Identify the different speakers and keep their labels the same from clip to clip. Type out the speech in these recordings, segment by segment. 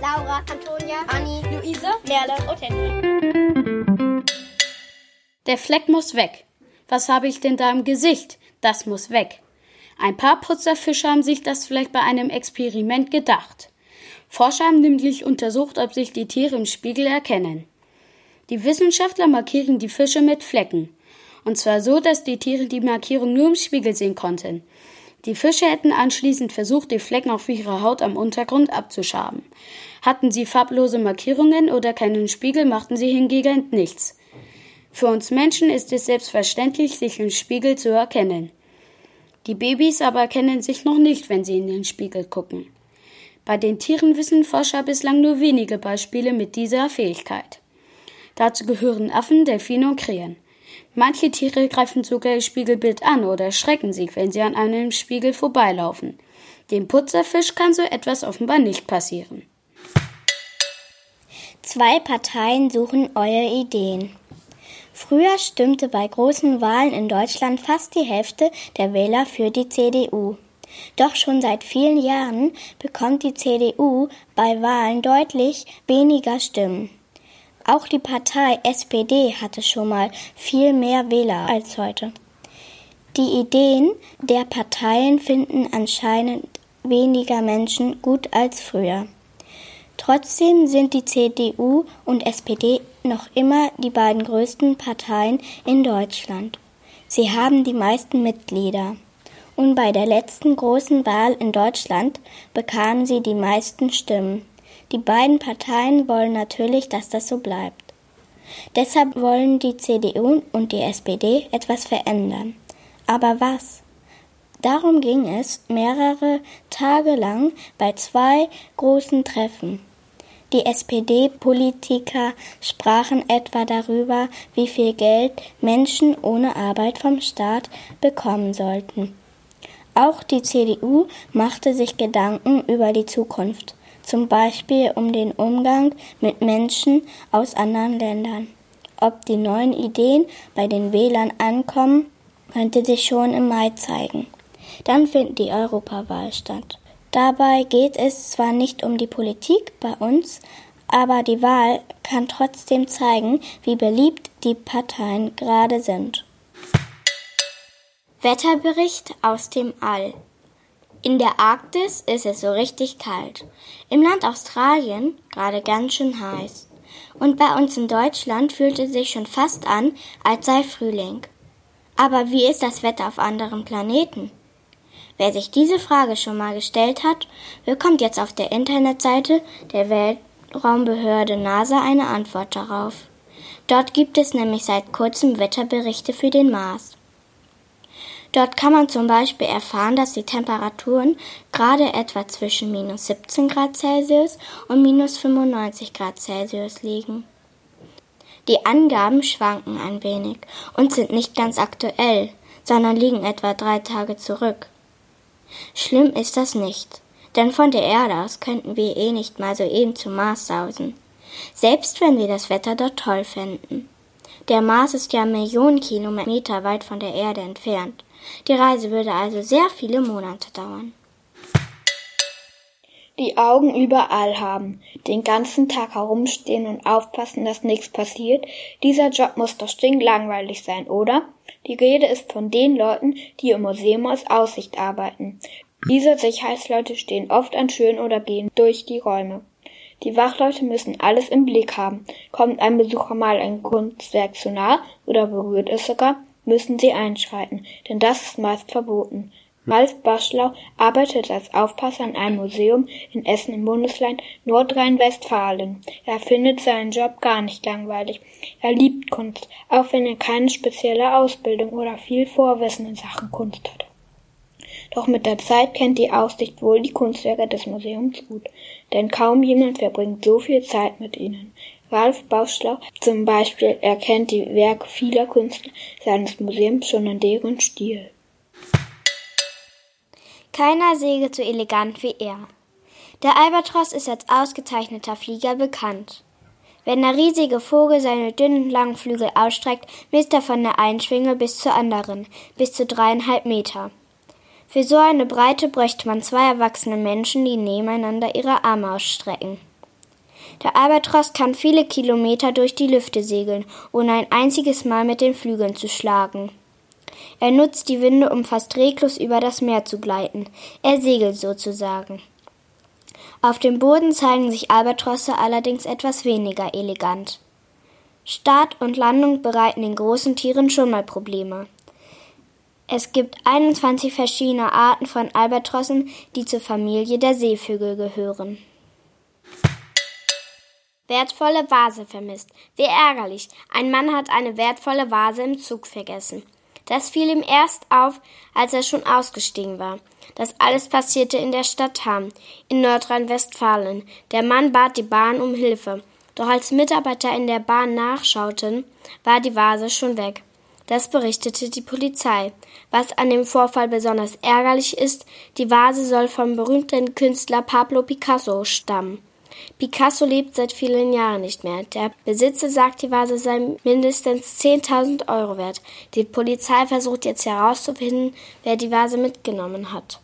Speaker 1: Laura, Antonia, Anni, Luise, Merle und Henry.
Speaker 2: Der Fleck muss weg. Was habe ich denn da im Gesicht? Das muss weg. Ein paar Putzerfische haben sich das vielleicht bei einem Experiment gedacht. Forscher haben nämlich untersucht, ob sich die Tiere im Spiegel erkennen. Die Wissenschaftler markieren die Fische mit Flecken. Und zwar so, dass die Tiere die Markierung nur im Spiegel sehen konnten. Die Fische hätten anschließend versucht, die Flecken auf ihrer Haut am Untergrund abzuschaben. Hatten sie farblose Markierungen oder keinen Spiegel, machten sie hingegen nichts. Für uns Menschen ist es selbstverständlich, sich im Spiegel zu erkennen. Die Babys aber erkennen sich noch nicht, wenn sie in den Spiegel gucken. Bei den Tieren wissen Forscher bislang nur wenige Beispiele mit dieser Fähigkeit. Dazu gehören Affen, Delfine und Krähen. Manche Tiere greifen sogar ihr Spiegelbild an oder schrecken sich, wenn sie an einem Spiegel vorbeilaufen. Dem Putzerfisch kann so etwas offenbar nicht passieren.
Speaker 3: Zwei Parteien suchen eure Ideen. Früher stimmte bei großen Wahlen in Deutschland fast die Hälfte der Wähler für die CDU. Doch schon seit vielen Jahren bekommt die CDU bei Wahlen deutlich weniger Stimmen. Auch die Partei SPD hatte schon mal viel mehr Wähler als heute. Die Ideen der Parteien finden anscheinend weniger Menschen gut als früher. Trotzdem sind die CDU und SPD noch immer die beiden größten Parteien in Deutschland. Sie haben die meisten Mitglieder. Und bei der letzten großen Wahl in Deutschland bekamen sie die meisten Stimmen. Die beiden Parteien wollen natürlich, dass das so bleibt. Deshalb wollen die CDU und die SPD etwas verändern. Aber was? Darum ging es mehrere Tage lang bei zwei großen Treffen. Die SPD-Politiker sprachen etwa darüber, wie viel Geld Menschen ohne Arbeit vom Staat bekommen sollten. Auch die CDU machte sich Gedanken über die Zukunft, zum Beispiel um den Umgang mit Menschen aus anderen Ländern. Ob die neuen Ideen bei den Wählern ankommen, könnte sich schon im Mai zeigen. Dann findet die Europawahl statt. Dabei geht es zwar nicht um die Politik bei uns, aber die Wahl kann trotzdem zeigen, wie beliebt die Parteien gerade sind.
Speaker 4: Wetterbericht aus dem All. In der Arktis ist es so richtig kalt. Im Land Australien gerade ganz schön heiß. Und bei uns in Deutschland fühlt es sich schon fast an, als sei Frühling. Aber wie ist das Wetter auf anderen Planeten? Wer sich diese Frage schon mal gestellt hat, bekommt jetzt auf der Internetseite der Weltraumbehörde NASA eine Antwort darauf. Dort gibt es nämlich seit kurzem Wetterberichte für den Mars. Dort kann man zum Beispiel erfahren, dass die Temperaturen gerade etwa zwischen minus 17 Grad Celsius und minus 95 Grad Celsius liegen. Die Angaben schwanken ein wenig und sind nicht ganz aktuell, sondern liegen etwa drei Tage zurück. Schlimm ist das nicht, denn von der Erde aus könnten wir eh nicht mal so eben zum Mars sausen, selbst wenn wir das Wetter dort toll fänden. Der Mars ist ja Millionen Kilometer weit von der Erde entfernt. Die Reise würde also sehr viele Monate dauern.
Speaker 5: Die Augen überall haben, den ganzen Tag herumstehen und aufpassen, dass nichts passiert, dieser Job muss doch stinklangweilig sein, oder? Die Rede ist von den Leuten, die im Museum aus Aussicht arbeiten. Diese Sicherheitsleute stehen oft an Türen oder gehen durch die Räume. Die Wachleute müssen alles im Blick haben. Kommt ein Besucher mal ein Kunstwerk zu nah oder berührt es sogar, müssen sie einschreiten, denn das ist meist verboten. Ralf Baschlau arbeitet als Aufpasser in einem Museum in Essen im Bundesland Nordrhein-Westfalen. Er findet seinen Job gar nicht langweilig. Er liebt Kunst, auch wenn er keine spezielle Ausbildung oder viel Vorwissen in Sachen Kunst hat. Doch mit der Zeit kennt die Aussicht wohl die Kunstwerke des Museums gut, denn kaum jemand verbringt so viel Zeit mit ihnen. Ralf Bauschlau zum Beispiel erkennt die Werke vieler Künstler seines Museums schon an deren Stil.
Speaker 4: Keiner segelt so elegant wie er. Der Albatros ist als ausgezeichneter Flieger bekannt. Wenn der riesige Vogel seine dünnen, langen Flügel ausstreckt, misst er von der einen Schwinge bis zur anderen, bis zu dreieinhalb Meter. Für so eine Breite bräuchte man zwei erwachsene Menschen, die nebeneinander ihre Arme ausstrecken. Der Albatros kann viele Kilometer durch die Lüfte segeln, ohne ein einziges Mal mit den Flügeln zu schlagen. Er nutzt die Winde, um fast reglos über das Meer zu gleiten. Er segelt sozusagen. Auf dem Boden zeigen sich Albatrosse allerdings etwas weniger elegant. Start und Landung bereiten den großen Tieren schon mal Probleme. Es gibt 21 verschiedene Arten von Albatrossen, die zur Familie der Seevögel gehören.
Speaker 1: Wertvolle Vase vermisst. Wie ärgerlich. Ein Mann hat eine wertvolle Vase im Zug vergessen. Das fiel ihm erst auf, als er schon ausgestiegen war. Das alles passierte in der Stadt Hamm in Nordrhein-Westfalen. Der Mann bat die Bahn um Hilfe. Doch als Mitarbeiter in der Bahn nachschauten, war die Vase schon weg. Das berichtete die Polizei. Was an dem Vorfall besonders ärgerlich ist, die Vase soll vom berühmten Künstler Pablo Picasso stammen. Picasso lebt seit vielen Jahren nicht mehr. Der Besitzer sagt, die Vase sei mindestens 10.000 Euro wert. Die Polizei versucht jetzt herauszufinden, wer die Vase mitgenommen hat.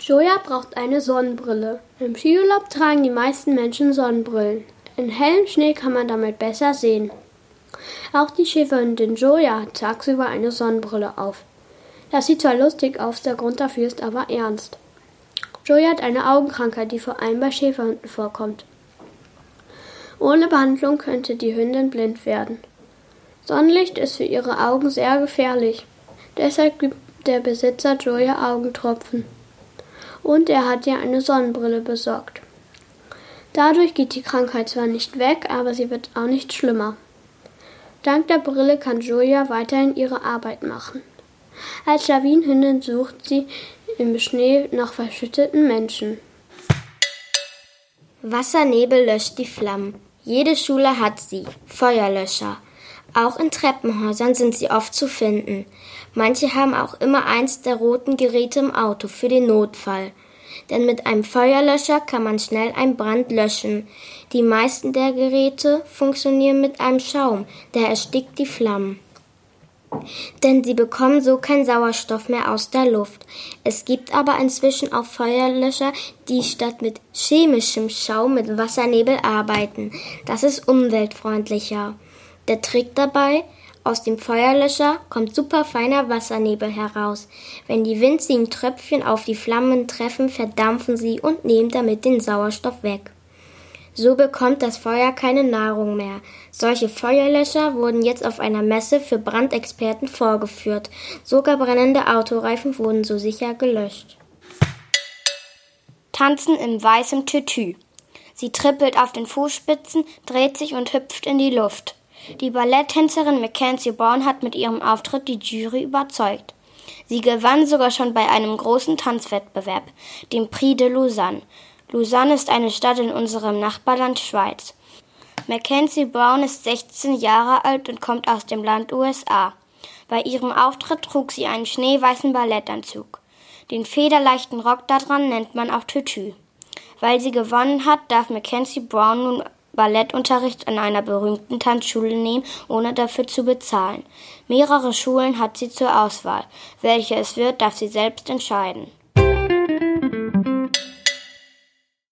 Speaker 6: Joja braucht eine Sonnenbrille. Im Skiurlaub tragen die meisten Menschen Sonnenbrillen. In hellem Schnee kann man damit besser sehen. Auch die Schäferhündin Joja hat tagsüber eine Sonnenbrille auf. Das sieht zwar lustig aus, der Grund dafür ist aber ernst. Joey hat eine Augenkrankheit, die vor allem bei Schäferhunden vorkommt. Ohne Behandlung könnte die Hündin blind werden. Sonnenlicht ist für ihre Augen sehr gefährlich. Deshalb gibt der Besitzer Joya Augentropfen. Und er hat ihr eine Sonnenbrille besorgt. Dadurch geht die Krankheit zwar nicht weg, aber sie wird auch nicht schlimmer. Dank der Brille kann Julia weiterhin ihre Arbeit machen. Als Lawinenhündin sucht sie im Schnee nach verschütteten Menschen.
Speaker 4: Wassernebel löscht die Flammen. Jede Schule hat sie. Feuerlöscher. Auch in Treppenhäusern sind sie oft zu finden. Manche haben auch immer eins der roten Geräte im Auto für den Notfall. Denn mit einem Feuerlöscher kann man schnell einen Brand löschen. Die meisten der Geräte funktionieren mit einem Schaum, der erstickt die Flammen denn sie bekommen so keinen Sauerstoff mehr aus der Luft. Es gibt aber inzwischen auch Feuerlöscher, die statt mit chemischem Schaum mit Wassernebel arbeiten. Das ist umweltfreundlicher. Der Trick dabei, aus dem Feuerlöscher kommt superfeiner Wassernebel heraus. Wenn die winzigen Tröpfchen auf die Flammen treffen, verdampfen sie und nehmen damit den Sauerstoff weg. So bekommt das Feuer keine Nahrung mehr. Solche Feuerlöscher wurden jetzt auf einer Messe für Brandexperten vorgeführt. Sogar brennende Autoreifen wurden so sicher gelöscht.
Speaker 1: Tanzen im weißen Tütü. Sie trippelt auf den Fußspitzen, dreht sich und hüpft in die Luft. Die Balletttänzerin Mackenzie Brown hat mit ihrem Auftritt die Jury überzeugt. Sie gewann sogar schon bei einem großen Tanzwettbewerb, dem Prix de Lausanne. Lausanne ist eine Stadt in unserem Nachbarland Schweiz. Mackenzie Brown ist 16 Jahre alt und kommt aus dem Land USA. Bei ihrem Auftritt trug sie einen schneeweißen Ballettanzug. Den federleichten Rock daran nennt man auch Tütü. Weil sie gewonnen hat, darf Mackenzie Brown nun Ballettunterricht an einer berühmten Tanzschule nehmen, ohne dafür zu bezahlen. Mehrere Schulen hat sie zur Auswahl. Welche es wird, darf sie selbst entscheiden.